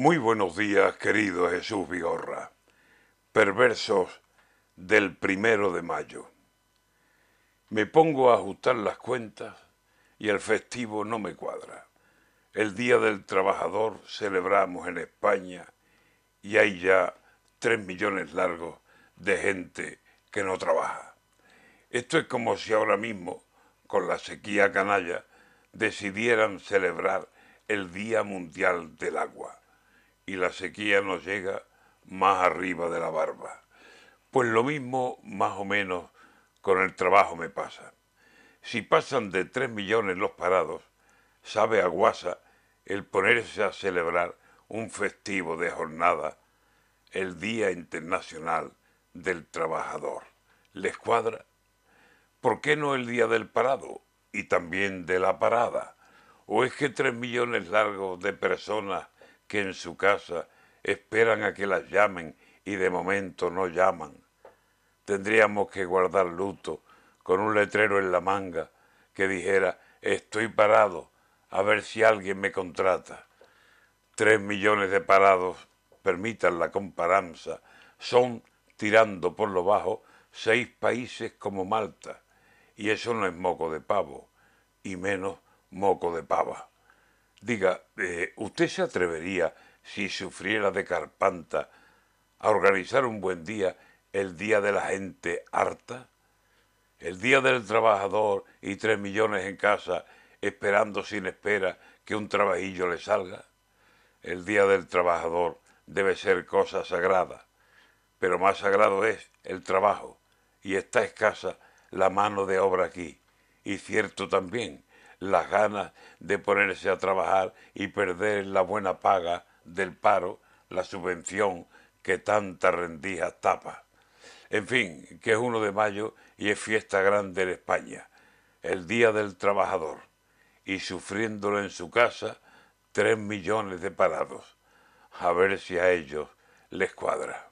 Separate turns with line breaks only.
Muy buenos días, querido Jesús Vigorra. Perversos del primero de mayo. Me pongo a ajustar las cuentas y el festivo no me cuadra. El Día del Trabajador celebramos en España y hay ya tres millones largos de gente que no trabaja. Esto es como si ahora mismo, con la sequía canalla, decidieran celebrar el Día Mundial del Agua y la sequía nos llega más arriba de la barba. Pues lo mismo, más o menos, con el trabajo me pasa. Si pasan de tres millones los parados, sabe a guasa el ponerse a celebrar un festivo de jornada, el Día Internacional del Trabajador. ¿Les cuadra? ¿Por qué no el Día del Parado y también de la parada? ¿O es que tres millones largos de personas que en su casa esperan a que las llamen y de momento no llaman. Tendríamos que guardar luto con un letrero en la manga que dijera estoy parado a ver si alguien me contrata. Tres millones de parados, permitan la comparanza, son, tirando por lo bajo, seis países como Malta. Y eso no es moco de pavo, y menos moco de pava. Diga, eh, ¿usted se atrevería, si sufriera de carpanta, a organizar un buen día, el día de la gente harta? El día del trabajador y tres millones en casa esperando sin espera que un trabajillo le salga. El día del trabajador debe ser cosa sagrada, pero más sagrado es el trabajo y está escasa la mano de obra aquí. Y cierto también las ganas de ponerse a trabajar y perder la buena paga del paro, la subvención que tanta rendijas tapa. En fin, que es uno de mayo y es fiesta grande en España, el Día del Trabajador, y sufriéndolo en su casa tres millones de parados. A ver si a ellos les cuadra.